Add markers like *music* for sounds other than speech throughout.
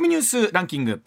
コミニュースランキング。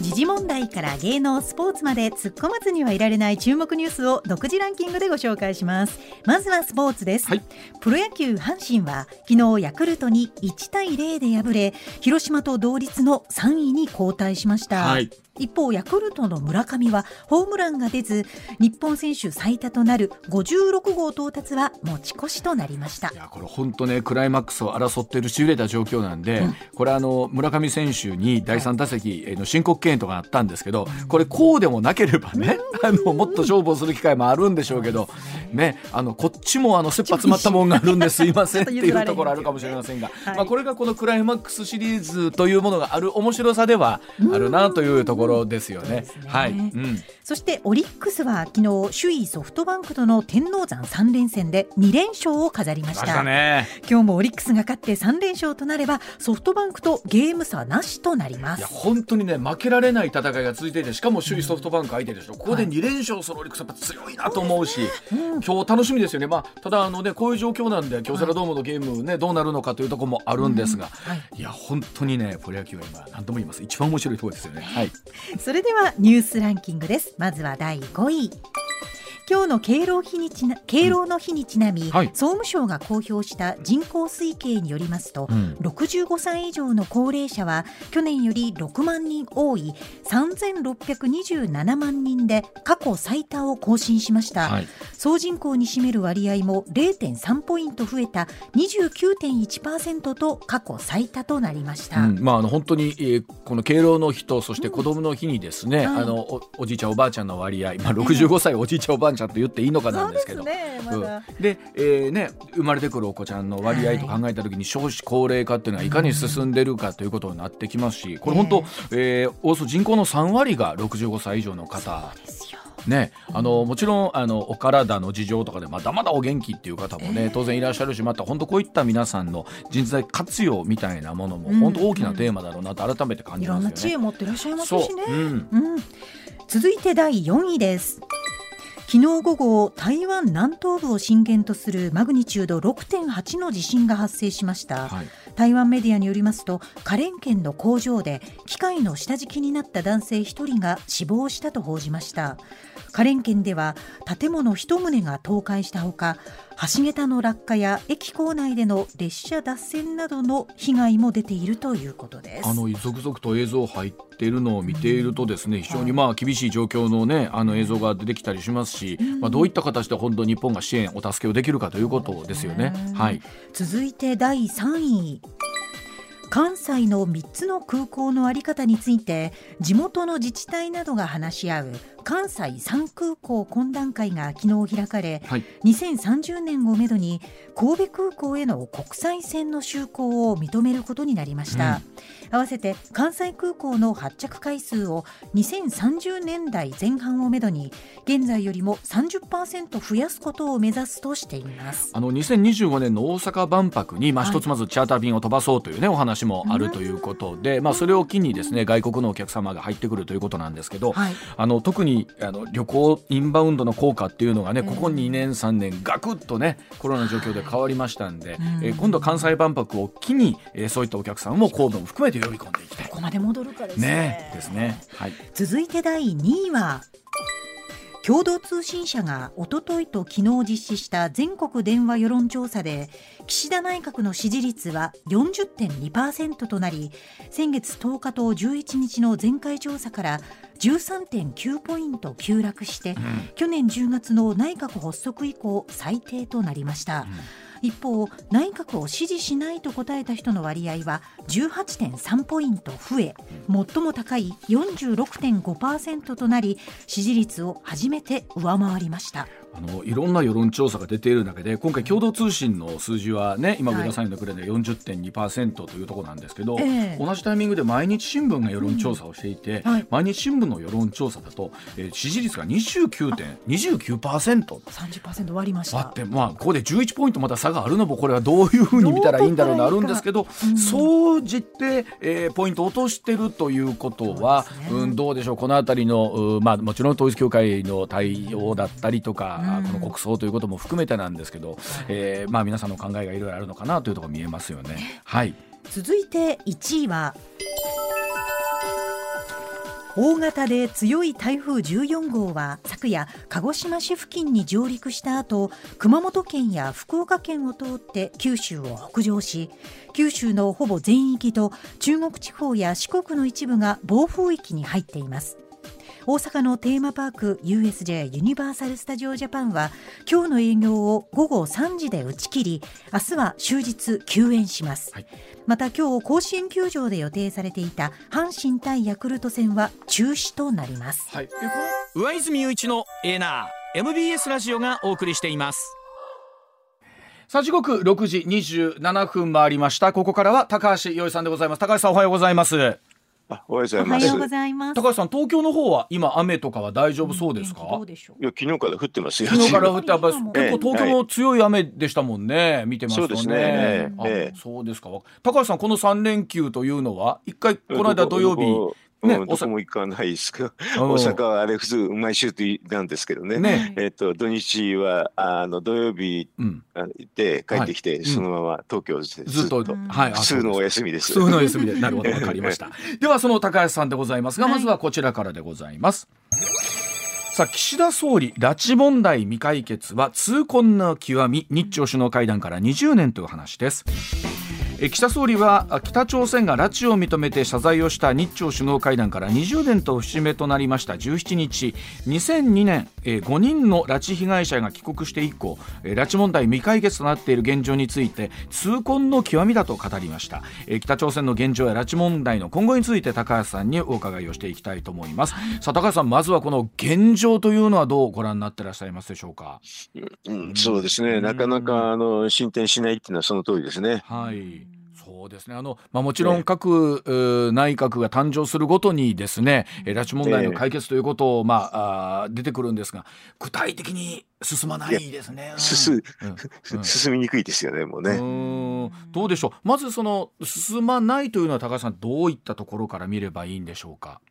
時事問題から芸能スポーツまで突っ込まずにはいられない注目ニュースを独自ランキングでご紹介します。まずはスポーツです、はい、プロ野球阪神は昨日ヤクルトに1対0で敗れ広島と同率の3位に後退しました、はい一方ヤクルトの村上はホームランが出ず日本選手最多となる56号到達は持ち越しとなりました。いやこれ本当ねクライマックスを争っているしびれた状況なんで、うん、これあの村上選手に第3打席の申告敬遠とかあったんですけど、これこうでもなければね、あのもっと勝負をする機会もあるんでしょうけど、ね、あのこっちもあの切羽詰まったもんがあるんですいません *laughs* っていうところあるかもしれませんが、まあ、これがこのクライマックスシリーズというものがある面白さではあるなというところですよね。はい、うん、そしてオリックスは昨日首位ソフトバンクとの天王山3連戦で2連勝を飾りました、ね、今日もオリックスが勝って3連勝となればソフトバンクとゲーム差なしとなります。いや本当にね負けられない戦いが続いていてしかも首位ソフトバンク相手でしょ、うここで2連勝するオリックスやっぱ強いなと思うし、うん、今日楽しみですよね、まあ、ただあの、ね、こういう状況なんで京セラドームのゲーム、ね、どうなるのかというところもあるんですが、うん。はい、いや本当にねプロ野球は今何とも言います。一番面白いところですよね。はい、それではニュースランキングですまずは第5位。今日の敬老日にちな敬老の日にちなみ、うんはい、総務省が公表した人口推計によりますと、うん、65歳以上の高齢者は去年より6万人多い3627万人で過去最多を更新しました、はい、総人口に占める割合も0.3ポイント増えた29.1%と過去最多となりました、うん、まあ、あの本当に、えー、この敬老の日とそして子どもの日にですね、あのおおじいちゃんおばあちゃんの割合、まあ、65歳おじいちゃんおばあちゃんちゃんと言っていいのかなんですけど。ねま、うん、で、えーね、生まれてくるお子ちゃんの割合と考えた時に少子高齢化っていうのはいかに進んでるかということになってきますしこれ本当、えー、およそ人口の3割が65歳以上の方。ね、あのもちろんあのお体の事情とかでまだまだお元気っていう方もね、当然いらっしゃるしまた本当こういった皆さんの人材活用みたいなものも本当大きなテーマだろうなと改めて感じますよね。いろんな知恵持ってらっしゃいますしね。う。ん、うん、続いて第4位です。昨日午後台湾南東部を震源とするマグニチュード6.8の地震が発生しました、はい、台湾メディアによりますと花蓮県の工場で機械の下敷きになった男性1人が死亡したと報じました花蓮県では建物1棟が倒壊したほか橋桁の落下や駅構内での列車脱線などの被害も出ているということですあの続々と映像入っているのを見ているとですね、非常にまあ厳しい状況のねあの映像が出てきたりしますし、まあどういった形で本当日本が支援お助けをできるかということですよね。はい。続いて第3位。関西の3つの空港の在り方について地元の自治体などが話し合う関西3空港懇談会が昨日開かれ、はい、2030年をめどに神戸空港への国際線の就航を認めることになりました、うん、合わせて関西空港の発着回数を2030年代前半をめどに現在よりも30%増やすことを目指すとしています。あの2025年の大阪万博に、まあ、一つまずチャーター便を飛ばそうというね、お話もあるということで、まあ、それを機にですね外国のお客様が入ってくるということなんですけど、はい、あの特にあの旅行インバウンドの効果っていうのがねここ2年3年ガクッとねコロナ状況で変わりましたんで、えー、今度関西万博を機に、えー、そういったお客さんも神戸も含めて呼び込んでいきたい。ここまで戻るかですね。ねですね、はい、続いて第2位は共同通信社がおとといと昨日実施した全国電話世論調査で岸田内閣の支持率は40.2%となり先月10日と11日の前回調査から13.9ポイント急落して、うん、去年10月の内閣発足以降最低となりました。うん一方内閣を支持しないと答えた人の割合は18.3ポイント増え最も高い46.5%となり支持率を初めて上回りました。あのいろんな世論調査が出ている中で今回共同通信の数字はね今上田さんのくれで40.2%というところなんですけど、はい、同じタイミングで毎日新聞が世論調査をしていて、うん。はい、毎日新聞の世論調査だと、えー、支持率が29.29%。30%割りました。あって、まあ、ここで11ポイントまた差があるのもこれはどういうふうに見たらいいんだろうなあるんですけど、うん、総じて、えー、ポイント落としてるということはう、ね、うん、どうでしょう。この辺りの、まあ、もちろん統一教会の対応だったりとか、この国葬ということも含めてなんですけど、えー、まあ皆さんの考えがいろいろあるのかなというところ見えますよね。はい。続いて1位は大型で強い台風14号は昨夜鹿児島市付近に上陸した後熊本県や福岡県を通って九州を北上し九州のほぼ全域と中国地方や四国の一部が暴風域に入っています大阪のテーマパーク USJ ユニバーサル・スタジオ・ジャパンは今日の営業を午後3時で打ち切り明日は終日休園します、はい、また今日甲子園球場で予定されていた阪神対ヤクルト戦は中止となります、はい、上泉雄一のエーナー MBS ラジオがお送りしています。さあ時刻6時27分回りました。ここからは高橋洋一さんでございます。高橋さんおはようございますおはようございます。高橋さん、東京の方は今雨とかは大丈夫そうですか？いや、昨日から降ってますよ。昨日から降って、やっぱ結構東京も強い雨でしたもんね。見てますとね。そうですね。そうですか。高橋さん、この三連休というのは、一回この間土曜日。ね、うん、どこも行かないですか。大阪はあれ普通毎週なんですけどね。ねえっ、と土日はあの土曜日で帰ってきて、うん、そのまま東京でずっと、はい、普通のお休みです。普通のお休みで、なるほど *laughs* わかりました。ではその高橋さんでございますが、まずはこちらからでございます。さあ岸田総理拉致問題未解決は痛恨の極み日朝首脳会談から20年という話です岸田総理は北朝鮮が拉致を認めて謝罪をした日朝首脳会談から20年と節目となりました。17日2002年5人の拉致被害者が帰国して以降拉致問題未解決となっている現状について痛恨の極みだと語りました。北朝鮮の現状や拉致問題の今後について高橋さんにお伺いをしていきたいと思います。さあ高橋さんまずはこの現状というのはどうご覧になっていらっしゃいますでしょうか、うん、そうですね。なかなかあの進展しないっていうのはその通りですね。はいそうですね。あの、まあ、もちろん各、ね、内閣が誕生するごとにですね、拉致問題の解決ということを、まあ、あ出てくるんですが具体的に進まないですね。*laughs* 進みにくいですよねもうね。うどうでしょう。まずその進まないというのは高橋さんどういったところから見ればいいんでしょうか？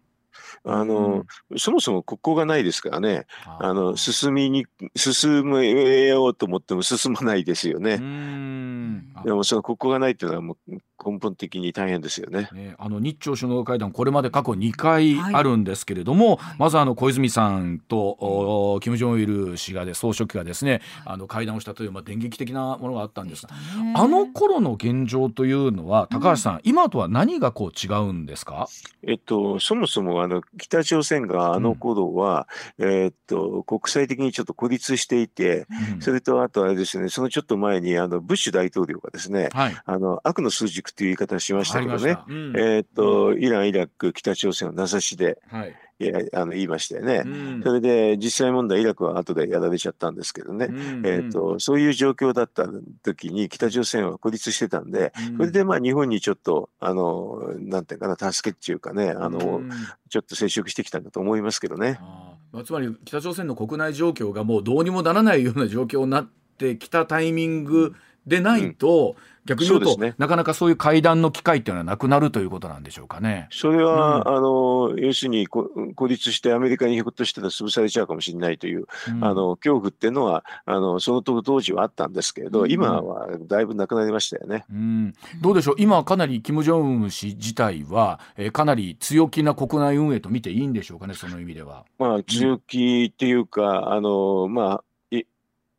あの、うん、そもそも国交がないですからね、あの進みに進めようと思っても進まないですよね。でもその国交がないっていうのはもう根本的に大変ですよね。ねあの日朝首脳会談これまで過去2回あるんですけれども、はい、まずあの小泉さんと、うん、金正日氏がで総書記がですね、あの会談をしたというまあ電撃的なものがあったんですが、あの頃の現状というのは高橋さん、うん、今とは何がこう違うんですか？えっとそもそもあの北朝鮮があの頃は、うん、えっと国際的にちょっと孤立していて、それとあとあれですねそのちょっと前にあのブッシュ大統領がですね、はい、あの悪の数軸っていう言い方をしましたけどね、うん、えっ、と、イラン、イラク、北朝鮮を名指しで、はい、いやあの言いましたよね、うん、それで実際問題、イラクは後でやられちゃったんですけどね、うん、えーと、そういう状況だった時に北朝鮮は孤立してたんで、うん、それでまあ日本にちょっと、あのなんていうかな、助けっていうかね、あのちょっと接触してきたんだと思いますけどね。あつまり北朝鮮の国内状況がもうどうにもならないような状況になってきたタイミングでないと、逆に言うと、ね、なかなかそういう会談の機会っていうのはなくなるということなんでしょうかね。それは、うん、あの要するに孤立してアメリカにひょっとしたら潰されちゃうかもしれないという、うん、あの恐怖っていうのはあのその当時はあったんですけれど、うん、今はだいぶなくなりましたよね。うん、どうでしょう？今かなり金正恩氏自体は、えー、かなり強気な国内運営と見ていいんでしょうかね？その意味では。まあ強気っていうか、あのまあ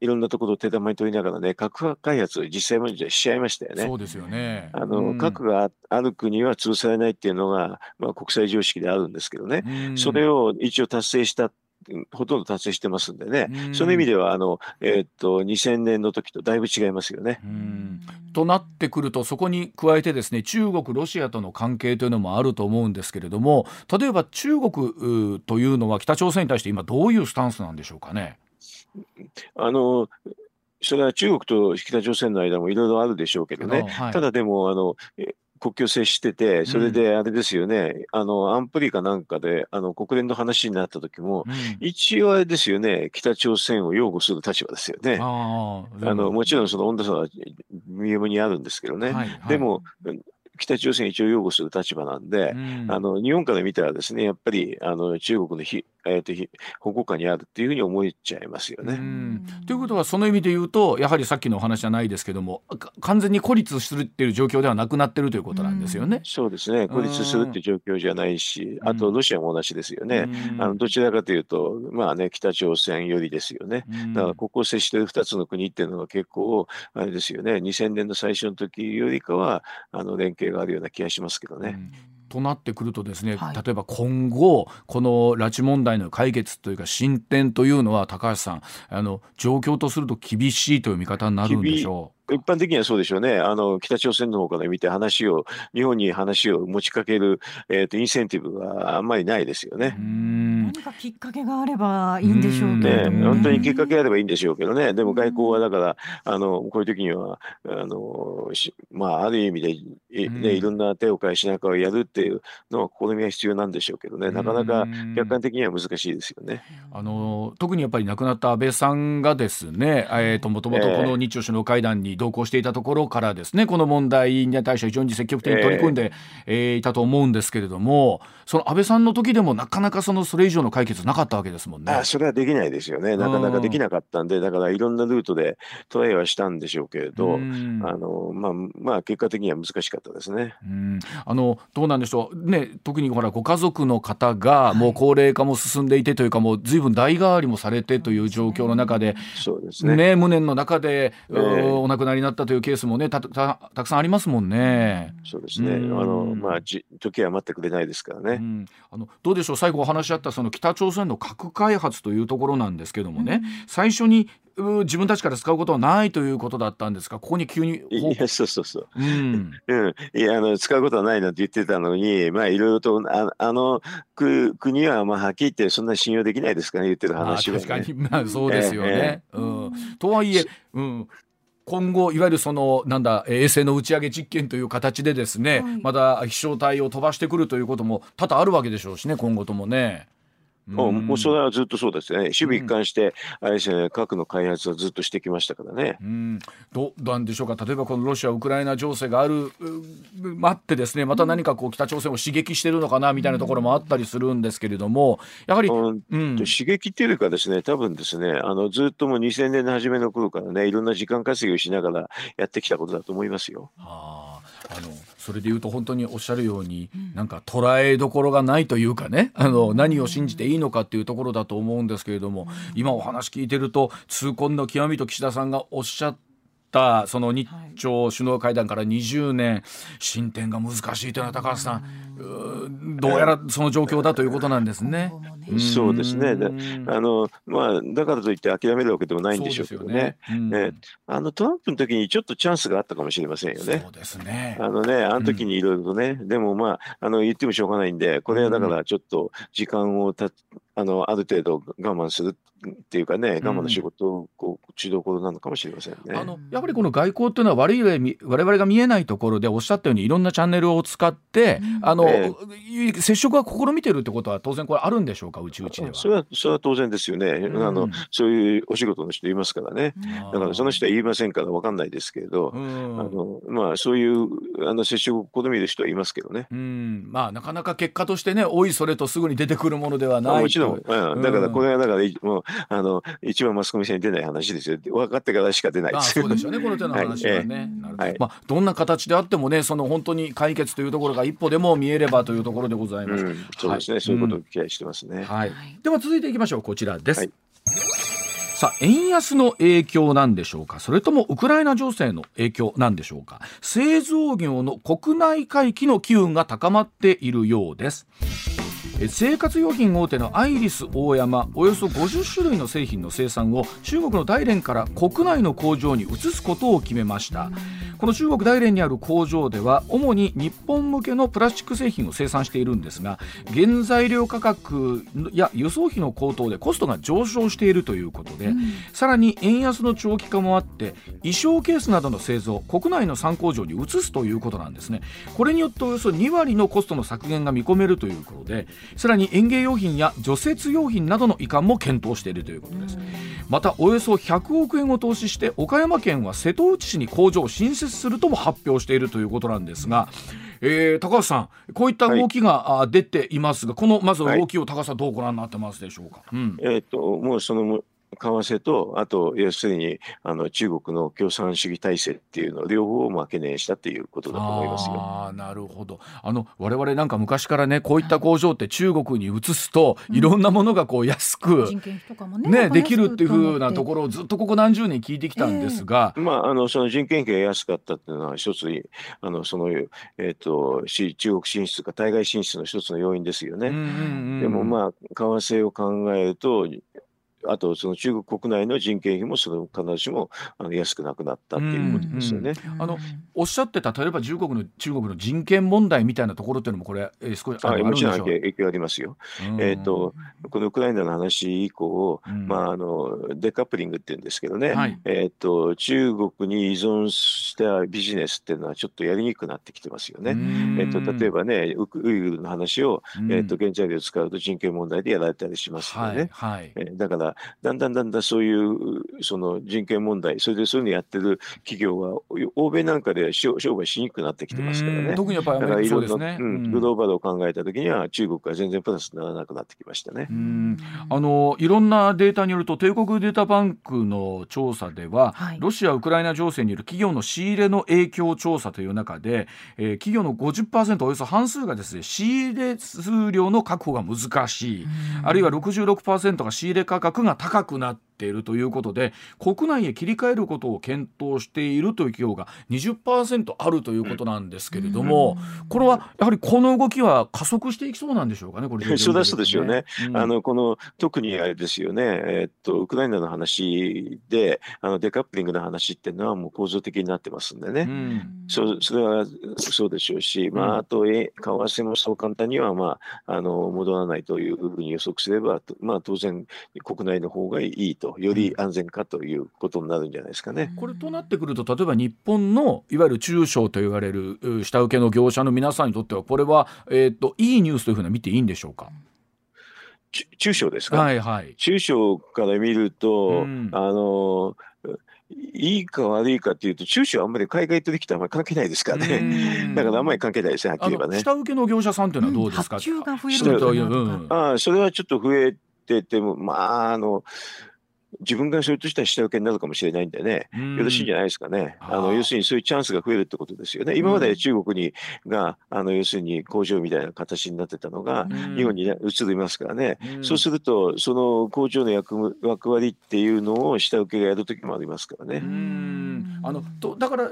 いろんなところを手玉に取りながらね、核開発を実際もしちゃいましたよね。そうですよね。あの、うん、核がある国は潰されないっていうのが、まあ、国際常識であるんですけどね、うん、それを一応達成したほとんど達成してますんでね、うん、その意味ではあの、えー、っと2000年の時とだいぶ違いますよね。となってくるとそこに加えてですね中国ロシアとの関係というのもあると思うんですけれども例えば中国というのは北朝鮮に対して今どういうスタンスなんでしょうかね。あのそれは中国と北朝鮮の間もいろいろあるでしょうけどね、はい、ただでもあの国境接してて、それであれですよね、うん、あの安保理かなんかであの国連の話になった時も、うん、一応あれですよね、北朝鮮を擁護する立場ですよね。あのもちろんその温度差は見えにあるんですけどね、はいはい、でも北朝鮮一応擁護する立場なんで、うん、あの日本から見たらですねやっぱりあの中国のひえーと、*laughs* 保護下にあるっていうふうに思っちゃいますよね。ということはその意味で言うとやはりさっきのお話じゃないですけども完全に孤立するっていう状況ではなくなってるということなんですよね。うそうですね孤立するっていう状況じゃないしあとロシアも同じですよね。あのどちらかというとまあね北朝鮮よりですよね。だからここを接している2つの国っていうのが結構あれですよね2000年の最初の時よりかはあの連携があるような気がしますけどね。となってくるとですね、はい、例えば今後この拉致問題の解決というか進展というのは高橋さんあの状況とすると厳しいという見方になるんでしょう。一般的にはそうでしょうね。あの、北朝鮮の方から見て話を、日本に話を持ちかける、えっ、ー、と、インセンティブがあんまりないですよね。何かきっかけがあればいいんでしょうけどね。本当にきっかけがあればいいんでしょうけどね。でも外交はだから、あの、こういう時には、あの、まあ、ある意味で、ね、いろんな手を変えしながらやるっていうのは試みが必要なんでしょうけどね。なかなか客観的には難しいですよね。あの、特にやっぱり亡くなった安倍さんがですね、えっ、ー、と、もともとこの日朝首脳会談に同行していたところからですねこの問題に対して非常に積極的に取り組んで、えー、いたと思うんですけれどもその安倍さんの時でもなかなかそのそれ以上の解決なかったわけですもんね。あそれはできないですよね。なかなかできなかったんでだからいろんなルートでトライはしたんでしょうけれどあの、まあ、まあ結果的には難しかったですね。あのどうなんでしょう、ね、特にほらご家族の方がもう高齢化も進んでいてというか、もう随分代替わりもされてという状況の中で、そうですね。ね無念の中で、えー、お亡くなりになったというケースもねたたたくさんありますもんね。そうですね。あのまあじ時は待ってくれないですからね。あのどうでしょう？最後お話しあったその北朝鮮の核開発というところなんですけどもね、最初に自分たちから使うことはないということだったんですがここに急にいやそうそうそう、うん、うん、いやあの使うことはないなんて言ってたのにまあいろいろとああのく国はまあはっきり言ってそんな信用できないですからね言ってる話は、ね、確かに。まあそうですよね、えーえ。ー、うん、とはいえ、うん、今後いわゆるそのなんだ衛星の打ち上げ実験という形でですね、はい、まだ飛翔体を飛ばしてくるということも多々あるわけでしょうしね今後ともね。もうもうそれはずっとそうですね、守備一貫して、あれですね、核の開発はずっとしてきましたからね。うんどうなんでしょうか、例えばこのロシア・ウクライナ情勢がある、待ってですね、また何かこう北朝鮮を刺激してるのかなみたいなところもあったりするんですけれども、やはり、うん、刺激っていうかですね、多分ですね、あのずっともう2000年の初めの頃からね、いろんな時間稼ぎをしながらやってきたことだと思いますよ。はああのそれでいうと本当におっしゃるように、なんか捉えどころがないというかねあの何を信じていいのかっていうところだと思うんですけれども、今お話聞いてると痛恨の極みと岸田さんがおっしゃったその日朝首脳会談から20年、進展が難しいというのは高橋さん。どうやらその状況だということなんですね。そうですね。あのまあだからといって諦めるわけでもないんでしょうけどね。ね。あのトランプの時にちょっとチャンスがあったかもしれませんよね。そうですね。あのねあの時にいろいろとね、うん、でもまああの言ってもしょうがないんで、これはだからちょっと時間をたあのある程度我慢するっていうかね、我慢の仕事をこう打ちどころなのかもしれませんね。あのやはりこの外交っていうのは悪い我々が見えないところでおっしゃったようにいろんなチャンネルを使って、うん、あの、えー、接触は試みてるってことは当然これあるんでしょうかうちうちでは。それはそれは当然ですよね、うん、あの。そういうお仕事の人いますからね。だからその人は言いませんから分かんないですけれど、うん、あのまあそういうあの接触を試みる人はいますけどね。うん、まあなかなか結果としてね、おいそれとすぐに出てくるものではないもちろん、うん、だからこれはだからもうあの一番マスコミ線に出ない話ですよ分かってからしか出ないですそうですよね。この手の話はね、はい、まあ、どんな形であってもねその本当に解決というところが一歩でも見えればというところでございます、うん、そうですね、はい、そういうことを期待してますね、はい、では続いていきましょう。こちらです、さあ円安の影響なんでしょうか？それともウクライナ情勢の影響なんでしょうか？製造業の国内回帰の機運が高まっているようです生活用品大手のアイリスオーヤマおよそ50種類の製品の生産を中国の大連から国内の工場に移すことを決めました。この中国大連にある工場では主に日本向けのプラスチック製品を生産しているんですが原材料価格や輸送費の高騰でコストが上昇しているということで、うん、さらに円安の長期化もあって衣装ケースなどの製造国内の3工場に移すということなんですね。これによっておよそ2割のコストの削減が見込めるということでさらに園芸用品や除雪用品などの移管も検討しているということです。またおよそ100億円を投資して岡山県は瀬戸内市に工場を新設するとも発表しているということなんですがえー、高橋さん、こういった動きが、出ていますが、このまず動きを高橋さん、どうご覧になってますでしょうか？うん、えっ、と、もうその為替と、あと、要するに、あの、中国の共産主義体制っていうのを両方、まあ、懸念したということだと思いますよ。ああ、なるほど。あの、我々なんか昔からね、こういった工場って中国に移すと、いろんなものがこう安く、ね、できるっていうふうなところをずっとここ何十年聞いてきたんですが。まあ、あの、その人件費が安かったっていうのは、一つ、あの、その、えっ、と、中国進出か対外進出の一つの要因ですよね。でも、まあ、為替を考えると、あとその中国国内の人件費もその必ずしもあの安くなくなったっていうことですよね。あのおっしゃってた例えば中国の中国の人権問題みたいなところっていうのもこれ、えー、少しあもちろん影響ありますよ。えっ、ー、とこのウクライナの話以降、まああのデカップリングって言うんですけどね、はい、えっ、と中国に依存したビジネスっていうのはちょっとやりにくくなってきてますよね。えっ、と例えばねウウイグルの話をえっ、と原材料を使うと人権問題でやられたりしますよね。はいはい、えー、だからだんだんだんだんそういうその人権問題それでそういうのやってる企業は欧米なんかで商売しにくくなってきてますからね。特にやっぱりアメリカそうですね、うん、グローバルを考えた時には中国は全然プラスにならなくなってきましたね。あのいろんなデータによると帝国データバンクの調査では、はい、ロシア・ウクライナ情勢による企業の仕入れの影響調査という中で、えー、企業の50%およそ半数がですね仕入れ数量の確保が難しい。あるいは66%が仕入れ価格が高くなっているということで国内へ切り替えることを検討しているという企業が20%あるということなんですけれども、これはやはりこの動きは加速していきそうなんでしょうかね、これ、ね、*laughs* そうですよね、うん、あのこの特にあれですよね、えー、っとウクライナの話で、あのデカップリングの話っていうのは、もう構造的になってますんでね、うん、そそれはそうでしょうし、まあ、あと、為替もそう簡単には、まあ、あの戻らないというふうに予測すれば、まあ、当然、国内の方がいいと、より安全かということになるんじゃないですかね。これとなってくると、例えば日本のいわゆる中小と言われる下請けの業者の皆さんにとっては、これは、えーと、いいニュースというふうな見ていいんでしょうか？中小ですか、はいはい、中小から見ると、うん、あのいいか悪いかっていうと、中小はあんまり海外取引とあんまり関係ないですからね。*laughs* だからあんまり関係ないですね、はっきり言えばね。下請けの業者さんっていうのはどうですか、うん、発注が増えるという、うん、あそれはちょっと増えてても、まあ、あの、自分がそれとしたら下請けになるかもしれないんでね、よろしいんじゃないですかね。あの要するにそういうチャンスが増えるってことですよね。今まで中国にがあの要するに工場みたいな形になってたのが、日本に、ね、移りますからね、そうするとその工場の役役割っていうのを下請けがやる時もありますからね。あのとだから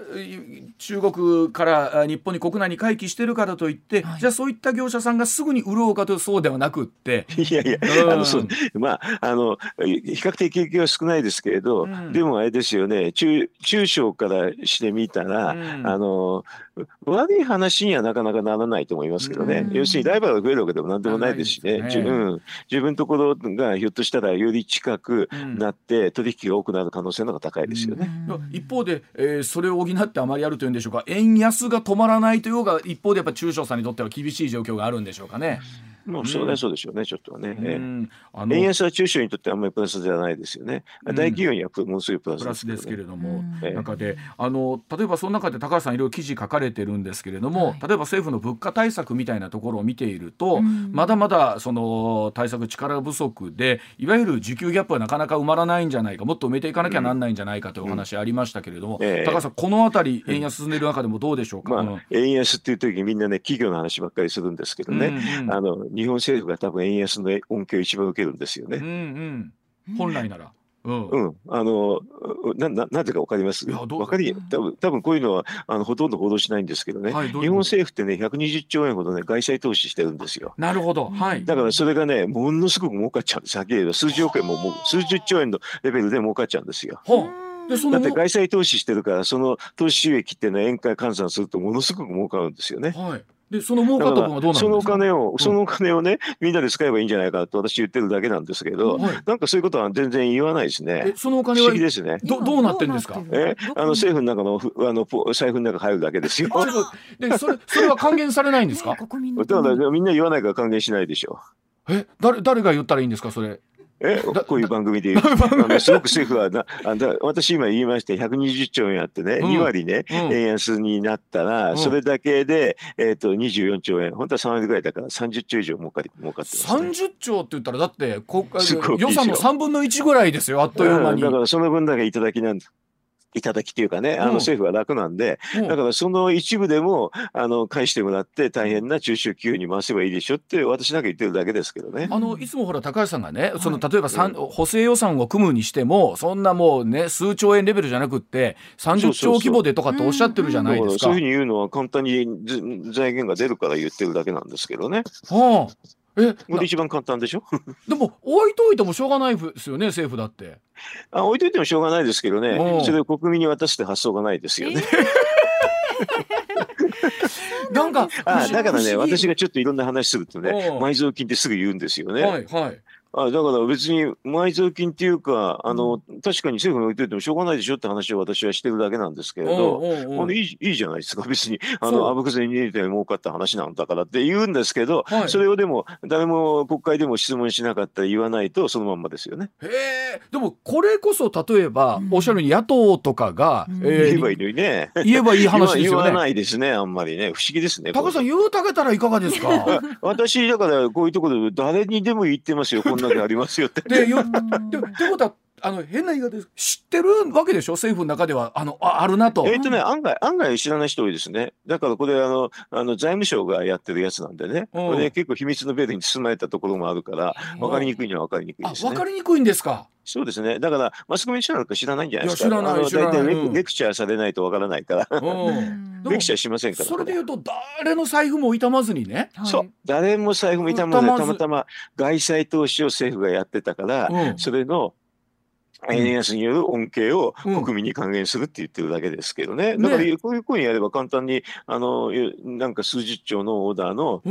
中国から日本に国内に回帰してるからといって、はい、じゃあそういった業者さんがすぐに売ろうかとそうではなくって。いやいや、あのそうまああの比較的は少ないですけれど、うん、でもあれですよね中中小からしてみたら、うん、あの悪い話にはなかなかならないと思いますけどね、うん、要するにライバルが増えるわけでもなんでもないですしね、ね。自分自分のところがひょっとしたらより近くなって取引が多くなる可能性の方が高いですよね。一方で、えー、それを補ってあまりあるというんでしょうか。円安が止まらないというのが一方でやっぱ中小さんにとっては厳しい状況があるんでしょうかね。もうそれはそうでしょうね、ちょっとはね。えー、円安は中小にとってあんまりプラスじゃないですよね。大企業にはものすごいプラスです、ね、ですけれども、中であの例えばその中で高橋さんいろいろ記事書かれてるんですけれども、はい、例えば政府の物価対策みたいなところを見ていると、まだまだその対策力不足でいわゆる需給ギャップはなかなか埋まらないんじゃないかもっと埋めていかなきゃなんないんじゃないかというお話ありましたけれども、えー、高橋さんこの辺り円安進んでいる中でもどうでしょうか、まあ、円安っていう時にみんなね企業の話ばっかりするんですけどね、あの日本政府が多分円安の恩恵を一番受けるんですよね。うんうん、本来なら。うん、うん、あのなななぜか分かります？分かり多分多分こういうのはあのほとんど報道しないんですけどね、はい、日本政府ってね120兆円ほどね外債投資してるんですよ。なるほど、はい、だからそれがねものすごく儲かっちゃうんですはっきり言えば数十億円ももう数十兆円のレベルで儲かっちゃうんですよ。でそのだって外債投資してるからその投資収益っていうのは円買換算するとものすごく儲かるんですよね。はいで、その儲かった分はどうなんですか？そのお金を、そのお金をね、みんなで使えばいいんじゃないかと私言ってるだけなんですけど、はい、なんかそういうことは全然言わないですね。そのお金は不思議ですね。どどうなってんですか？えあの政府の中のあの財布の中入るだけですよ。で、それ、それは還元されないんですか？だからみんな言わないから還元しないでしょ。え、誰、誰が言ったらいいんですか、それ？えこういう番組で言うあのすごく政府はなあだ私今言いまして120兆円あってね、うん、2割ね、うん、円安になったら、うん、それだけで、えーと、24兆円。本当は3割ぐらいだから30兆以上儲かり儲かってます、ね、30兆って言ったらだって国会予算の3分の1ぐらいですよあっという間に、だからその分だけいただきなんですいただきというかね、あの政府は楽なんで、うん、だからその一部でもあの返してもらって大変な中小企業に回せばいいでしょって私なんか言ってるだけですけどね。あのいつもほら高橋さんがね、その例えば、はい、補正予算を組むにしてもそんなもうね数兆円レベルじゃなくって30兆規模でとかっておっしゃってるじゃないですか。そういうふうに言うのは簡単に財源が出るから言ってるだけなんですけどね。はあえこれ一番簡単でしょ？*laughs* でも置いといてもしょうがないですよね政府だって。あ置いといてもしょうがないですけどね。それを国民に渡すって発想がないですよね、えー、*laughs* なんかあだからね私がちょっといろんな話するとね埋蔵金ってすぐ言うんですよね。はいはいあだから別に埋蔵金っていうか、あの、確かに政府に置いといてもしょうがないでしょって話を私はしてるだけなんですけれど、おういいいいじゃないですか、*laughs* 別に、あの、あぶくぜに入れて儲かった話なんだからって言うんですけど、はい、それをでも、誰も国会でも質問しなかったら言わないと、そのまんまですよね。へえ、でもこれこそ例えば、おっしゃるように野党とかが、うん、えー、言えばいいのにね。言えばいい話ですよね。言わないですね、あんまりね。不思議ですね。高さん、言うたけたらいかがですか？*laughs* 私、だからこういうところで誰にでも言ってますよ、こんなでありますよって。でよってことはあの変な言い方です知ってるわけでしょ？政府の中ではあのああるなと。えっとね案外案外知らない人多いですね。だからこれあのあの財務省がやってるやつなんでね。これね結構秘密のベルに包まれたところもあるから分かりにくいには分かりにくいですね。分かりにくいんですか？そうですね。だからマスコミの人なんか知らないんじゃないですか。知らない知らない。レレクチャーされないと分からないから。*laughs* レクチャーしませんから。それで言うと誰の財布も痛まずにね。そう誰も財布も痛まずたまたま外債投資を政府がやってたから、それの円安による恩恵を国民に還元するって言ってるだけですけどね。だからこういうふうにやれば簡単に、あの、なんか数十兆のオーダーの、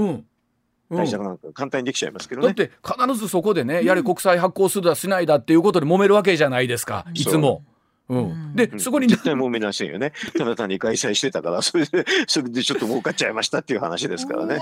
会社なんか簡単にできちゃいますけどね。だって必ずそこでね、やれ国債発行するだしないだっていうことで揉めるわけじゃないですか、いつも。うん、で、そこに絶対揉めなしんよね。*laughs* ただ単に開催してたから、それで、それでちょっと儲かっちゃいましたっていう話ですからね。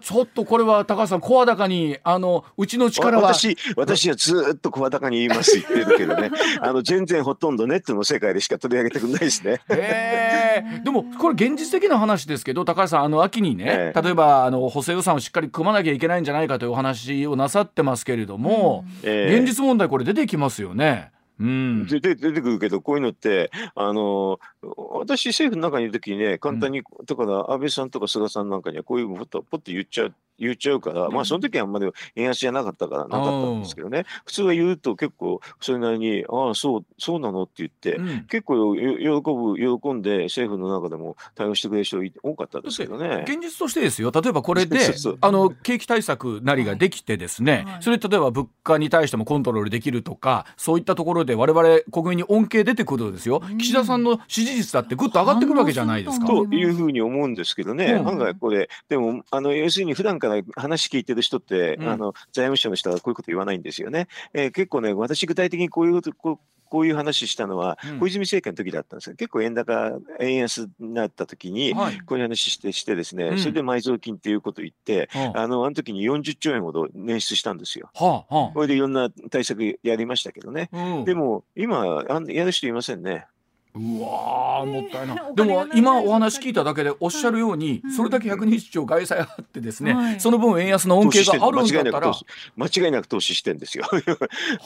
ちょっとこれは高橋さん声高にあのうちの力は。私私はずっと声高に言います言ってるけどね。*laughs* あの全然ほとんどネットの世界でしか取り上げてくれないですね。えでもこれ現実的な話ですけど高橋さんあの秋にね、例えばあの補正予算をしっかり組まなきゃいけないんじゃないかというお話をなさってますけれども、現実問題これ出てきますよね。うん、出て出てくるけどこういうのってあの私政府の中にいる時にね簡単に、うん、だから安倍さんとか菅さんなんかにはこういうポッとポッと言っちゃう言っちゃうから、まあその時はあんまり円安じゃなかったからなかったんですけどね、普通は言うと結構それなりに、ああ、そう、そうなのって言って、うん、結構喜ぶ、喜んで政府の中でも対応してくれる人多かったですけどね。現実としてですよ、例えばこれで、あの、景気対策なりができてですね、はい、それ例えば物価に対してもコントロールできるとか、そういったところで我々国民に恩恵出てくるとですよ、うん、岸田さんの支持率だってぐっと上がってくるわけじゃないですか。というふうに思うんですけどね、うん、案外これ、でも、あの、要するに普段から話聞いててる人って、うん、あの財務省の人はこういうこと言わないんですよね。えー、結構ね、私具体的にこういうこうこういう話したのは、小泉政権の時だったんですよ。結構円高、円安になった時に、こういう話してしてですね、それで埋蔵金っていうことを言って、あの、あの時に40兆円ほど捻出したんですよ。これでいろんな対策やりましたけどね。でも、今、やる人いませんね。うわもったいな。いでも今お話聞いただけでおっしゃるように、それだけ120兆外債あってですね、その分円安の恩恵があるんだったら。間違いなく投資してんですよ。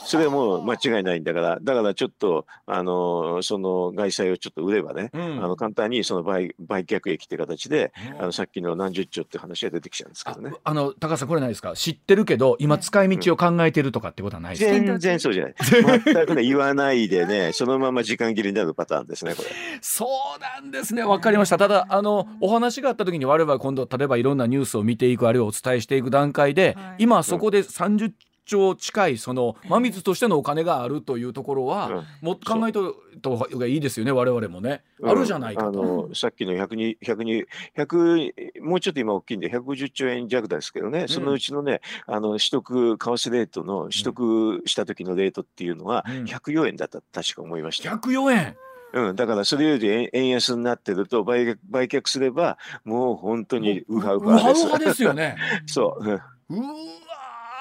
それはもう間違いないんだから。だからちょっとあのその外債をちょっと売ればね、あの簡単にその売売却益って形で、あのさっきの何十兆って話が出てきちゃうんですけどね。あの高橋さんこれないですか？知ってるけど今使い道を考えてるとかってことはないですか、全然そうじゃない。*laughs* 全くね言わない。でねそのまま時間切りになるパターンターンですねこれ。そうなんですね。わかりました。ただあのお話があった時に我々今度例えばいろんなニュースを見ていくあるいはお伝えしていく段階で、はい、今そこで30兆近いその真水としてのお金があるというところは、うん、もっと考えとと方がいいですよね我々もね、うん、あるじゃないかと、あのさっきの100 100 100もうちょっと今大きいんで150兆円弱ですけどね、そのうちのねあの取得為替レートの取得した時のレートっていうのは104円だった確か思いました。104円？うん、だからそれより円安になってると売却売却すればもう本当にウハウハです。ウハウハですよね。*laughs* そう。うわ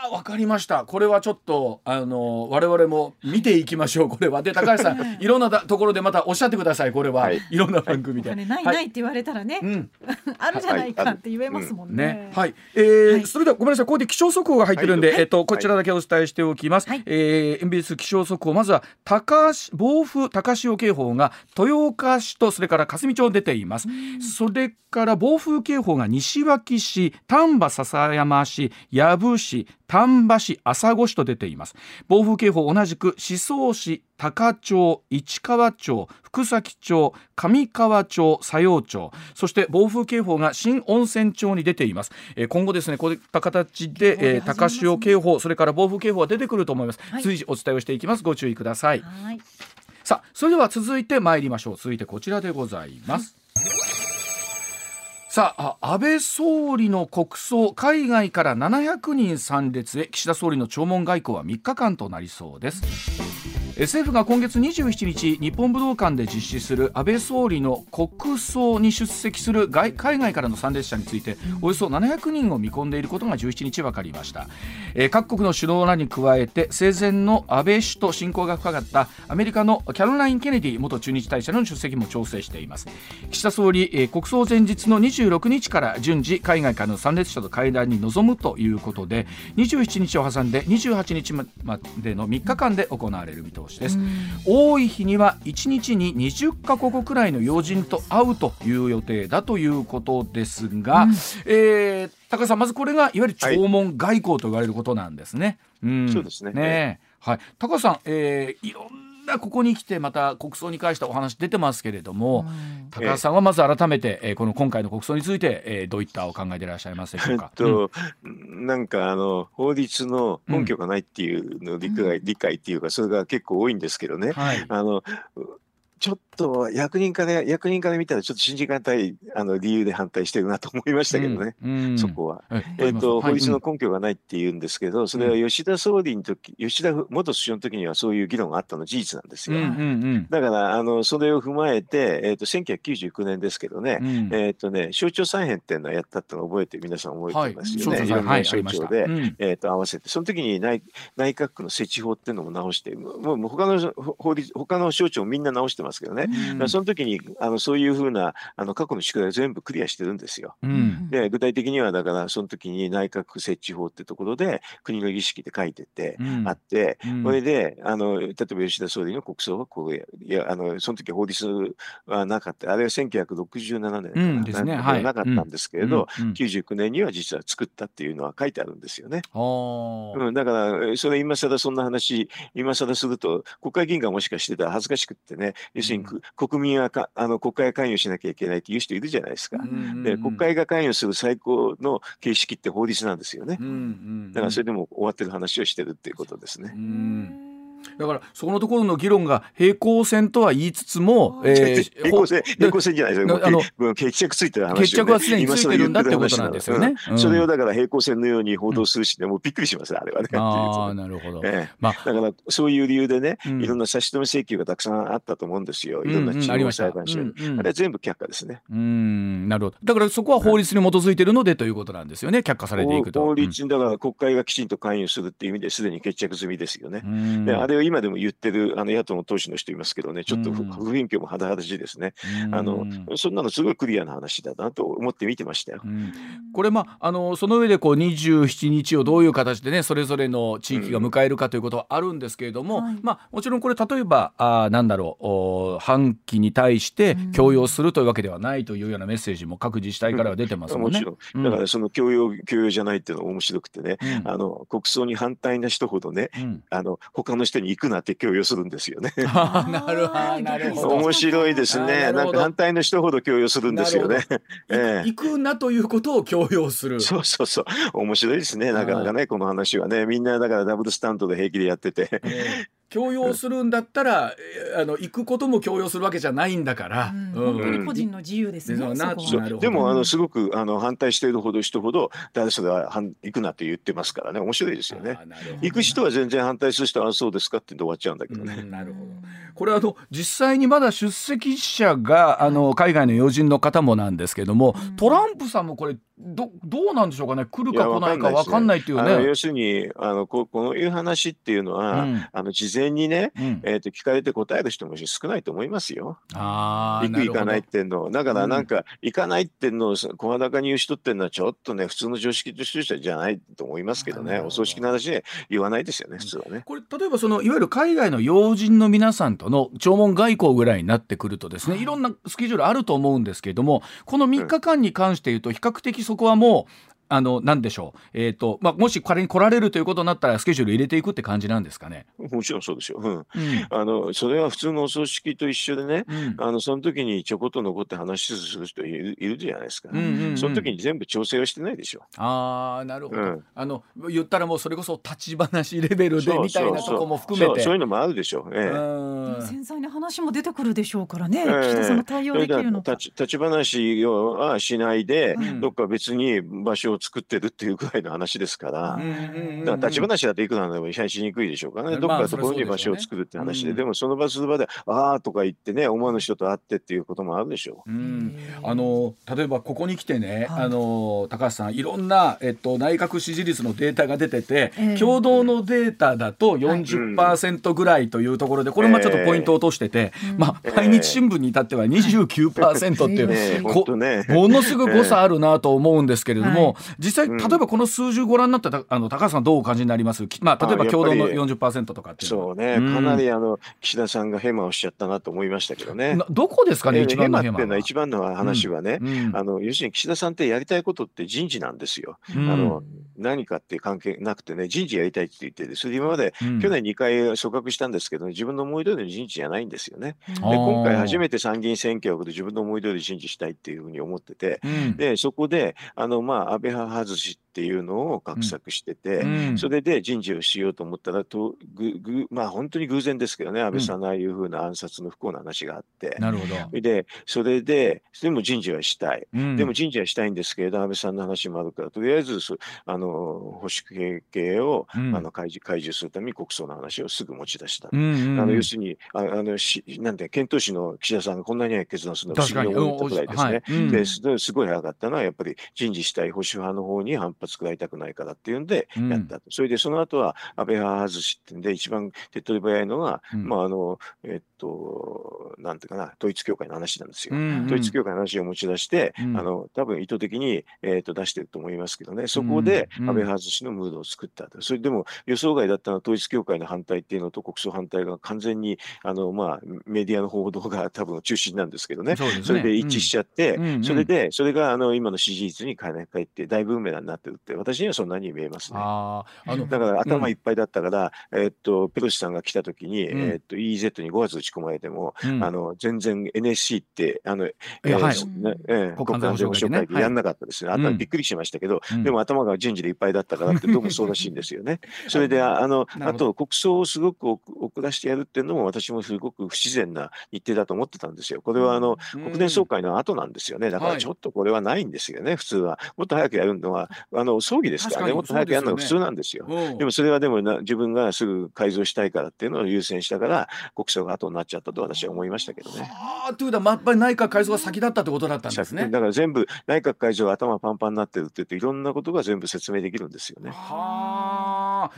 わかりました。これはちょっとあの我々も見ていきましょう。これは。で高橋さん *laughs* いろんなところでまたおっしゃってください。これは、はい、いろんな番組で、はい、ないないって言われたらね、はい、*laughs* あるじゃないかって言えますもんね、ね、はい、えーそれではごめんなさい。ここで気象速報が入ってるんで、えっとこちらだけお伝えしておきます、はい、えー、MBS 気象速報まずは高暴風高潮警報が豊岡市とそれから霞町出ています。それから暴風警報が西脇市丹波篠山市養父市丹波市朝来市と出ています。暴風警報同じく宍粟市高町市川町福崎町上川町佐用町。そして暴風警報が新温泉町に出ています、えー、今後ですねこういった形で、えー、高潮警報それから暴風警報が出てくると思います、はい、随時お伝えをしていきます。ご注意ください。さあそれでは続いて参りましょう。続いてこちらでございます、さあ安倍総理の国葬海外から700人参列へ岸田総理の弔問外交は3日間となりそうです。政府が今月27日日本武道館で実施する安倍総理の国葬に出席する海外からの参列者についておよそ700人を見込んでいることが17日分かりました、えー、各国の首脳らに加えて生前の安倍氏と親交が深かったアメリカのキャロライン・ケネディ元駐日大使の出席も調整しています。岸田総理、えー、国葬前日の26日から順次海外からの参列者と会談に臨むということで27日を挟んで28日までの3日間で行われる見通しです、多い日には1日に20カ国くらいの要人と会うという予定だということですが、うん、えー、高橋さんまずこれがいわゆる弔問外交と言われることなんですね。はい、うん、そうですねね、はい、高橋さん、えー、いろんなここに来てまた国葬に関してお話出てますけれども、うん、高橋さんはまず改めて、えー、この今回の国葬について、えー、どういったお考えでいらっしゃいますでしょうか？えっと、うん、なんかあの法律の根拠がないっていうの理解、うん、理解っていうかそれが結構多いんですけどね。はい、あのちょっと役人から役人から見たらちょっと信じがたいあの理由で反対してるなと思いましたけどね、うん。うん、そこは。えっ、と、法律の根拠がないっていうんですけど、それは吉田総理の時、吉田元首相の時にはそういう議論があったの事実なんですよ。だからあのそれを踏まえて、えっ、ー、と1999年ですけどね、うん、えっ、とね省庁再編っていうのはやったってのを覚えて皆さん覚えてますよね。はい、いろんな省庁で、はい、えっ、と合わせて、その時に内内閣府の設置法っていうのも直して、もう他の法律他の省庁みんな直してますけどね。その時にあのそういうふうなあの過去の宿題を全部クリアしてるんですよ。うん、で具体的にはだからその時に内閣設置法ってところで国の儀式で書いてて、うん、あって、うん、これであの例えば吉田総理の国葬はこういやあのその時法律はなかった。あれは1967年かな,、うんですね、はい、なかったんですけれど、うん。うん、99年には実は作ったっていうのは書いてあるんですよね。うん、だからそれ今更そんな話今更すると国会議員がもしかしてたら恥ずかしくってね要するに国民はかあの国会が関与しなきゃいけないっていう人いるじゃないですか。で国会が関与する最高の形式って法律なんですよね。だからそれでも終わってる話をしてるっていうことですね。だからそこのところの議論が平行線とは言いつつも、*laughs* えー、平行線平行線じゃないですよ。あの決着ついてる話、ね、決着はすでについてるんだってことなんですよね。うん、それをだから平行線のように報道するし、ね、もうびっくりしますあれはね。ああなるほど。えー、まあだからそういう理由でね、いろんな差し止め請求がたくさんあったと思うんですよ。いろんな地方裁判所に、あれは全部却下ですね。うんなるほど。だからそこは法律に基づいてるのでということなんですよね。却下されていくと。法律だから国会がきちんと関与するっていう意味ですでに決着済みですよね。であれを今でも言ってるあの野党の党首の人いますけどね、ちょっと不雰囲気も肌々しいですね。あのそんなのすごいクリアな話だなと思って見てましたよ。これ、まあ、あのその上でこう27日をどういう形でね、それぞれの地域が迎えるかということはあるんですけれども、まあ、もちろんこれ、例えば、あなんだろう、反旗に対して強要するというわけではないというようなメッセージも各自治体からは出てますもんね。もちろん。だから、その強要、強要じゃないっていうのが面白くてね、あの国葬に反対な人ほどね、あの他の人に行くなって強要 *laughs* するんですよね。なるほど、なるほど。面白いですね。なんか反対の人ほど強要するんですよね。ええ、行くなということを強要する。そうそうそう。面白いですね。なかなかね、この話はね、みんなだからダブルスタンドで平気でやってて。えー強要するんだったら、あの行くことも強要するわけじゃないんだから、うん、本当に個人の自由ですね。でもあのすごくあの反対しているほど人ほど誰それは行くなって言ってますからね。面白いですよね。行く人は全然反対する人はそうですかって終わっちゃうんだけどね。なるほど。これはあの実際にまだ出席者があの海外の要人の方もなんですけども、トランプさんもこれどどうなんでしょうかね？来るか来ないか分かんないっていうね。要するにあのここういう話っていうのは、うん、あの事前にね、うん、えーと、聞かれて答える人も少ないと思いますよ。あ行く行かないってんの。だからなんか、うん、行かないってんのを声高に言う人っていうのはちょっとね普通の常識としてじゃないと思いますけどね。お葬式の話で言わないですよね普通はね。これ例えばそのいわゆる海外の要人の皆さんとの弔問外交ぐらいになってくるとですねいろんなスケジュールあると思うんですけれどもこの3日間に関して言うと比較的そこはもうあの、なんでしょう。えっ、ー、と、まあ、もし仮に来られるということになったら、スケジュール入れていくって感じなんですかね。もちろんそうですよ。うん。うん、あの、それは普通のお葬式と一緒でね、うん、あの、その時にちょこっと残って話する人いるいるじゃないですか。うんうんうん、その時に全部調整はしてないでしょ。ああ、なるほど、うん。あの、言ったらもうそれこそ立ち話レベルでみたいなとこも含めて。そういうのもあるでしょう。ええ、繊細な話も出てくるでしょうからね。えー、岸田さんが対応できるのか。立ち立ち話はしないで、どっか別に場所を作ってるっていうぐらいの話ですから、だから立ち話だといくらでも医者にしにくいでしょうからね、どっかそころに場所を作るって話で、でもその場その場で、ああとか言ってね、思わぬ人と会ってっていうこともあるでしょう。あの例えばここに来てね、あの高橋さん、いろんな、えっと、内閣支持率のデータが出てて、共同のデータだと40%ぐらいというところで、これもちょっとポイントを落としてて、まあ、毎日新聞に至っては29%っていう、ね、ものすごく誤差あるなと思うんですけれども、実際、例えばこの数字ご覧になったあの高橋さんどうお感じになります？まあ例えば共同の40%とかってそうね、かなりあの岸田さんがヘマをしちゃったなと思いましたけどね。どこですかね一番のヘマっていうのは一番の話はね、あの要するに岸田さんってやりたいことって人事なんですよ、うん、あの何かって関係なくてね人事やりたいって言ってそれ今まで、去年2回組閣したんですけど、自分の思い通りの人事じゃないんですよね。で今回初めて参議院選挙区で自分の思い通り人事したいっていうふうに思ってて、でそこであのまあ安倍派外しっていうのを画策してて、うん、それで人事をしようと思ったらとぐぐまあ本当に偶然ですけどね安倍さんのああいうふうな暗殺の不幸な話があって、なるほど。でそれででも人事はしたい、うん、でも人事はしたいんですけれど安倍さんの話もあるからとりあえずあの保守系を、うん、あの開示開示するために国葬の話をすぐ持ち出した、うんうんうん、あの要するにああのしなんて検討士の岸田さんがこんなに決断するのは不思議に思ったくらいですね、はい、ですすごい早かったのはやっぱり人事したい保守派の方に反発食らいたくないからっていうんでやった。と、うん、それでその後は安倍派外しってんで一番手っ取り早いのが、うん、まああのえっとなんていうかな統一教会の話なんですよ、うん。うん、統一教会の話を持ち出して、あの多分意図的に、えー、っと出してると思いますけどね。そこで安倍派外しのムードを作ったと、それでも予想外だったのは統一教会の反対っていうのと国葬反対が完全にあの、まあ、メディアの報道が *laughs* 多分中心なんですけどね、それで一致しちゃって、それでそれがあの今の支持率に変えって大ブーメランになってるって私にはそんなに見えますね。ああのだから頭いっぱいだったから、うん、えー、っとペロシさんが来た時に、うん、えー、っと EZ に5月打ち込まれても、うん、あの全然 NSC ってあの、えーはい。えー、国家安全保障会議やんなかったですね。はい、あびっくりしましたけど、でも頭が人事でいっぱいだったからってどうもそうらしいんですよね。*laughs* それであのあと国葬をすごく遅らしてやるっていうのも私もすごく不自然な日程だと思ってたんですよ。これはあの、国連総会の後なんですよね。だからちょっとこれはないんですよね、はい、普通は。もっと早くやるのはあの葬儀ですからね、もっと早くやるのが普通なんですよ。でもそれはでもな自分がすぐ改造したいからっていうのを優先したから、国葬が後になっちゃったと私は思いましたけどね。あということは、やっぱり内閣改造が先だったってことだったんですね。だから全部、内閣改造頭パンパンになってるって言って、いろんなことが全部説明できるんですよね。はあ。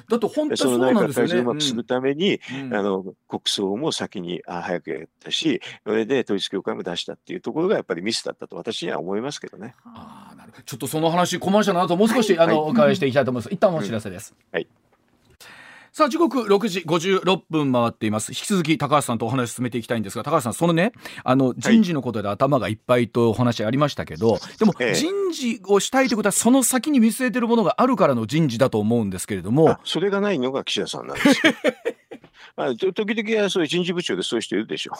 だと本当その内閣改造をうまくするために、うん、あの国葬も先にあ早くやったし、それで統一教会も出したっていうところがやっぱりミスだったと私には思いますけどね。あなるちょっとその話、コマーシャルの後もう少し、はい、あの、お伺いしていきたいと思います。一旦お知らせです。はい。さあ時刻6時56分回っています。引き続き高橋さんとお話進めていきたいんですが高橋さんそのねあの人事のことで頭がいっぱいとお話ありましたけど、はい、でも人事をしたいということはその先に見据えているものがあるからの人事だと思うんですけれどもそれがないのが岸田さんなんですよ。ま *laughs* あ、時々はそういう人事部長でそういう人いるでしょ。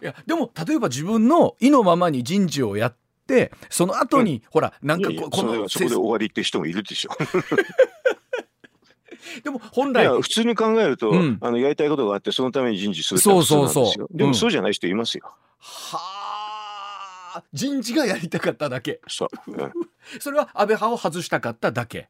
ういやでも例えば自分の意のままに人事をやってその後に、うん、ほらなんかこのそこで終わりって人もいるでしょ *laughs* でも本来普通に考えると、うん、あのやりたいことがあってそのために人事するそうそうそう。でもそうじゃない人いますよ。はあ。人事がやりたかっただけ。そう、うん、*laughs* それは安倍派を外したかっただけ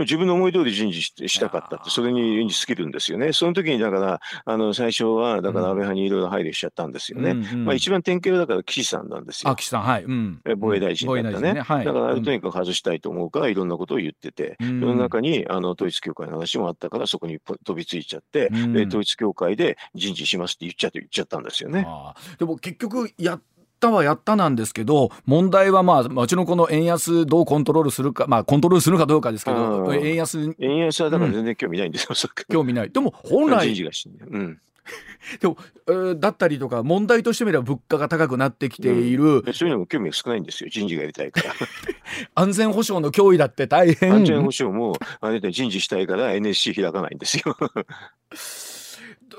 自分の思い通り人事したかったって、それに尽きるんですよね。その時にだから、あの最初は、だから安倍派にいろいろ配慮しちゃったんですよね。うんうん、まあ、一番典型はだから岸さんなんですよ。あ岸さん、はい。うん、防衛大臣だったね。ねはい、だから、とにかく外したいと思うから、いろんなことを言ってて、うん、世の中にあの統一教会の話もあったから、そこに飛びついちゃって、うん、統一教会で人事しますって言っちゃって言っちゃったんですよね。でも結局やったはやったなんですけど問題はまあもちろんこの円安どうコントロールするかまあコントロールするかどうかですけど円安円安はだから全然興味ないんですよ、うん、興味ない。でも本来うん、*laughs* でも、えー、だったりとか問題としてみれば物価が高くなってきている、うん、そういうのも興味が少ないんですよ人事がやりたいから。*laughs* 安全保障の脅威だって大変。安全保障もあれで人事したいから NSC 開かないんですよ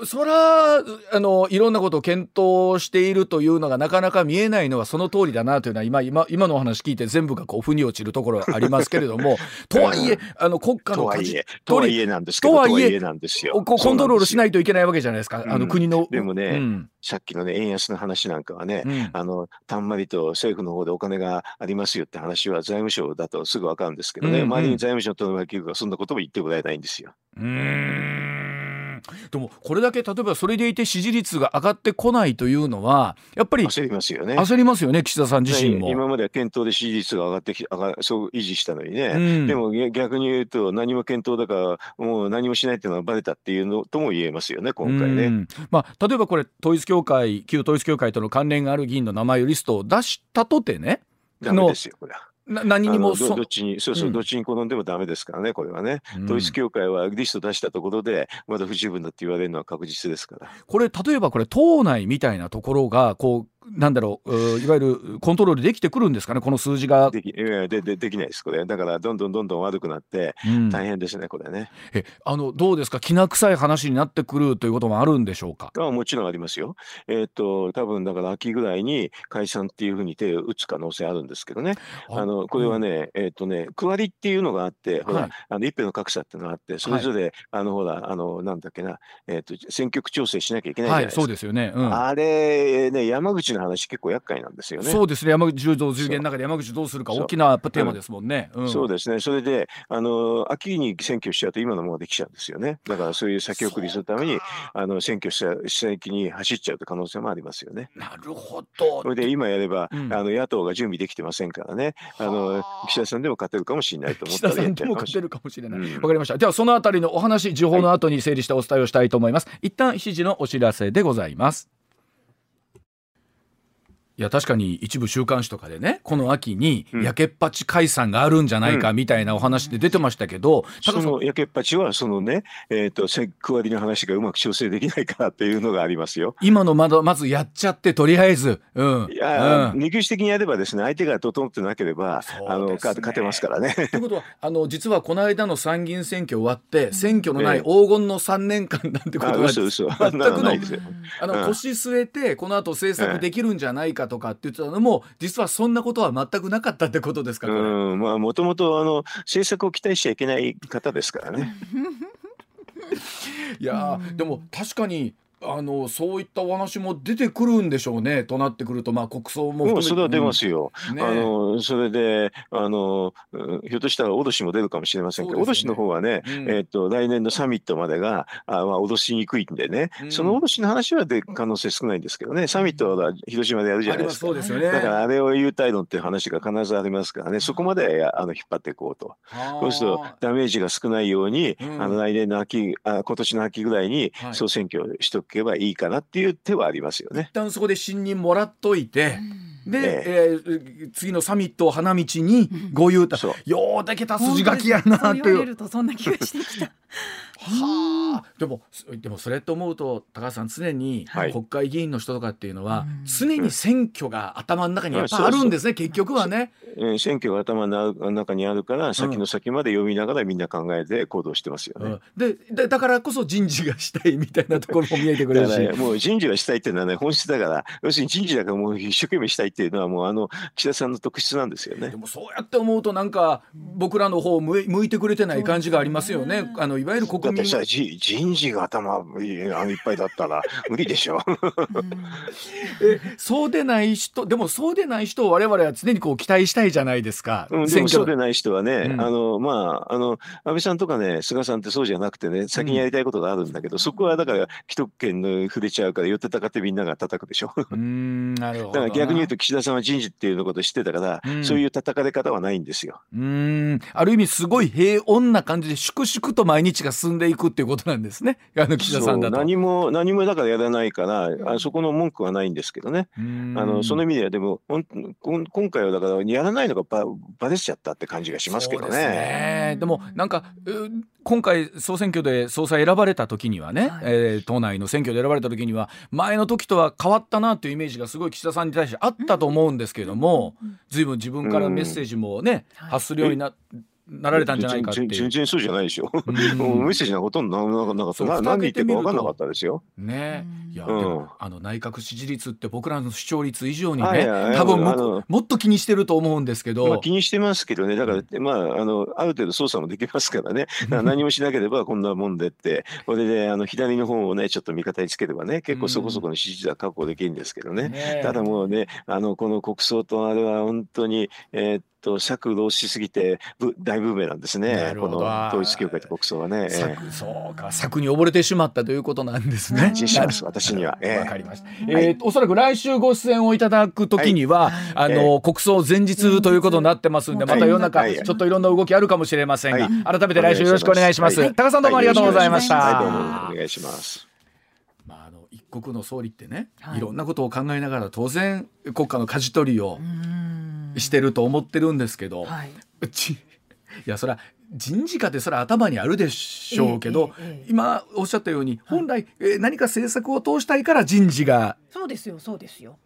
そらあのいろんなことを検討しているというのがなかなか見えないのはその通りだなというのは今今今のお話聞いて全部がこう腑に落ちるところありますけれども *laughs* とはいえあの国家の価値とはいえなんですけどとはいえなんですよ。コントロールしないといけないわけじゃないですか、あの国の。でもね、うん、さっきのね円安の話なんかはね、うん、あのたんまりと政府の方でお金がありますよって話は財務省だとすぐ分かるんですけどね、うんうん、周りに財務省との分けがそんなことも言ってもらえないんですよ。うんでもこれだけ例えばそれでいて支持率が上がってこないというのはやっぱり焦りますよね。焦りますよね岸田さん自身も。今までは検討で支持率が上がってき上がそう維持したのにね、うん、でも逆に言うと何も検討だからもう何もしないっていうのはバレたっていうのとも言えますよね今回ね、うん、まあ、例えばこれ統一教会旧統一教会との関連がある議員の名前リストを出したとてねダメですよこれは。な何にもどっちにそうそう、どっちに転んでもダメですからねこれはね、うん、統一教会はリスト出したところでまだ不十分だって言われるのは確実ですから。これ例えばこれ党内みたいなところがこうなんだろういわゆるコントロールできてくるんですかねこの数字が。できででできないですこれ。だからどんどんどんどん悪くなって大変ですね、うん、これね。えあのどうですか？きな臭い話になってくるということもあるんでしょうか？あもちろんありますよ。えー、っと多分だから秋ぐらいに解散っていうふうに手を打つ可能性あるんですけどね。あのこれはね、うん、えー、っとね区割りっていうのがあってほら、はい、あの一票の格差っていうのがあってそれぞれ、はい、あのほらあのなんだっけな、えー、っと選挙区調整しなきゃいけないじゃないですか、はい、そうですよね、うん、あれね山口の話結構厄介なんですよね。そうですね山口柔道10元の中で山口どうするか大きなテーマですもんね。うん、そうですねそれであの秋に選挙しちゃうと今のままできちゃうんですよね。だからそういう先送りするためにあの選挙した先に走っちゃうと可能性もありますよね。なるほど。それで今やれば、うん、あの野党が準備できてませんからねあの岸田さんでも勝てるかもしれないと思ったら岸田さんでも勝てるかもしれない。わ、うん、かりました。ではそのあたりのお話情報の後に整理してお伝えをしたいと思います。はい、一旦7時のお知らせでございます。いや確かに一部週刊誌とかでねこの秋にやけっぱち解散があるんじゃないかみたいなお話で出てましたけど、うん、そのやけっぱちはそのね、えーと、と区割りの話がうまく調整できないからっていうのがありますよ。今のまだまずやっちゃってとりあえず、うん、いや、うん、二級的にやればですね相手が整ってなければ、ね、あの勝てますからね。*laughs* ということはあの実はこの間の参議院選挙終わって選挙のない黄金の3年間なんてことが全くのあの腰据えてこの後政策できるんじゃないかとかって言ってたのもも実はそんなことは全くなかったってことですかうんまあもともとあの政策を期待しちゃいけない方ですからね。*laughs* いやでも確かにあのそういったお話も出てくるんでしょうね。となってくると、まあ、国葬ももそれは出ますよ、うん。ね、あのそれであのひょっとしたら脅しも出るかもしれませんけど、ね、脅しの方はね、うん、えーと、来年のサミットまでがあ、まあ、脅しにくいんでね、うん、その脅しの話は出る可能性少ないんですけどね。サミットは広島でやるじゃないですか、す。よね、だからあれを言う態度っていう話が必ずありますからね。そこまであの引っ張っていこうと。そうするとダメージが少ないように、あの来年の秋あ今年の秋ぐらいに総選挙しとけばいいかなっていう手はありますよね。一旦そこで信任もらっといて、で、えー、次のサミットを花道にご言うた、ようでけた筋書きやなという。そんな気がしてきた。はあ、でもでもそれと思うと高橋さん常に国会議員の人とかっていうのは、常に選挙が頭の中にやっぱあるんですね、結局はね。選挙が頭の中にあるから先の先まで読みながらみんな考えて行動してますよね。うん、ででだからこそ人事がしたいみたいなところも見えてくるし、ね、もう人事がしたいっていうのはね本質だから要するに人事だからもう一生懸命したいっていうのはもうあの岸田さんの特質なんですよね。でもそうやって思うとなんか僕らの方向いてくれてない感じがありますよね。あのいわゆる国民ってさ人事が頭いっぱいだったら *laughs* 無理でしょ。えそうでない人でもそうでない人を我々は常にこう期待したいじゃないですか、うん、でもそうでない人はね、うん、あのまああの安倍さんとかね菅さんってそうじゃなくてね先にやりたいことがあるんだけど、うん、そこはだから既得権の触れちゃうから寄ってたかってみんなが叩くでしょ。うんなるほどだから逆に言うと岸田さんは人事っていうのこと知ってたから、そういう叩かれ方はないんですよ。うん。ある意味すごい平穏な感じで粛々と毎日が進んでいくっていうことなんですね。あの岸田さんだと。何も何もだからやらないからあそこの文句はないんですけどね。あのその意味ではでも今回はだからやらないのがばばれちゃったって感じがしますけどね。ね。でもなんか今回総選挙で総裁選ばれた時にはね、はい、えー、党内の選挙で選ばれた時には前の時とは変わったなっていうイメージがすごい岸田さんに対してあったと思うんですけれども、ずいぶん自分からメッセージもね、発するようになって。なられたんじゃないかって全然そうじゃないでしょ。うん、メッセージがほとんどななかったな何言ってるか分かんなかったですよ。ねいや、うん、でもあの内閣支持率って僕らの視聴率以上にね、多分ももっと気にしてると思うんですけど、まあ、気にしてますけどねだからまああのある程度操作もできますからね何もしなければこんなもんでってこれであの左の方をねちょっと味方につければね結構そこそこの支持率は確保できるんですけどね。ねただもうねあのこの国葬とあれは本当にえー、っと尺度しすぎて大ブーメなんですね。この統一教会と国葬はね。そうか。策に溺れてしまったということなんですね。*laughs* します私には。わ、えー、かりました。えー、おそらく来週ご出演をいただくときには、はい、あの、えー、国葬前日ということになってますんで、また世の中、はい、ちょっといろんな動きあるかもしれませんが、はい、改めて来週よろしくお願いします。高さんどうもありがとうございました。はい、どうもお願いします。まああの一国の総理ってね、い、ろんなことを考えながら当然国家の舵取りをしてると思ってるんですけど、はい、うちいやそれは人事課ってそれは頭にあるでしょうけど、えええ、今おっしゃったように本来、はい、何か政策を通したいから人事がそうですよそうですよ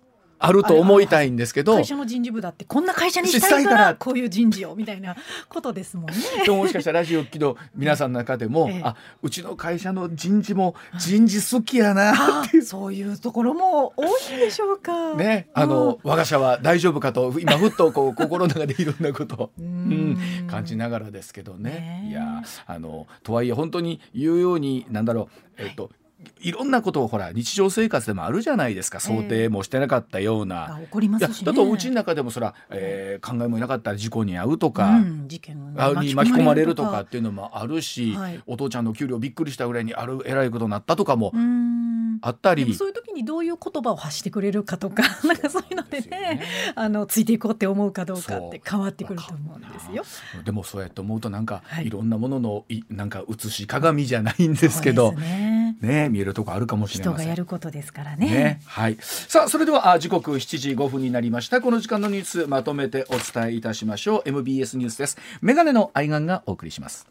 あると思いたいんですけど会社の人事部だってこんな会社にしたいから *laughs* こういう人事をみたいなことですもんね。でももしかしたらラジオ機の皆さんの中でも、ええ、あうちの会社の人事も人事好きやなってそういうところも多いでしょうか。ねあの我が社は大丈夫かと今ふっとこう *laughs* 心の中でいろんなことうん、感じながらですけどね。ねいやあのとはいえ本当に言うようになんだろうえっと、いろんなことをほら日常生活でもあるじゃないですか。想定もしてなかったような、えー、起こりますし、ね、だとうちの中でもそら、えー、考えもなかったら事故に遭うとか、うん、事件に巻き込まれるとか。っていうのもあるし、はい、お父ちゃんの給料びっくりしたぐらいにあるえらいことになったとかもあったりそういう時にどういう言葉を発してくれるかとかなんかそういうのでね、ね、あのついていこうって思うかどうかって変わってくると思うんですよ。でもそうやって思うとなんか、はい、いろんなもののいなんか映し鏡じゃないんですけどねね見えるとこあるかもしれません。人がやることですからね。ねはい。さあそれでは時刻7時5分になりました。この時間のニュースまとめてお伝えいたしましょう。MBS ニュースです。メガネの愛玩がお送りします。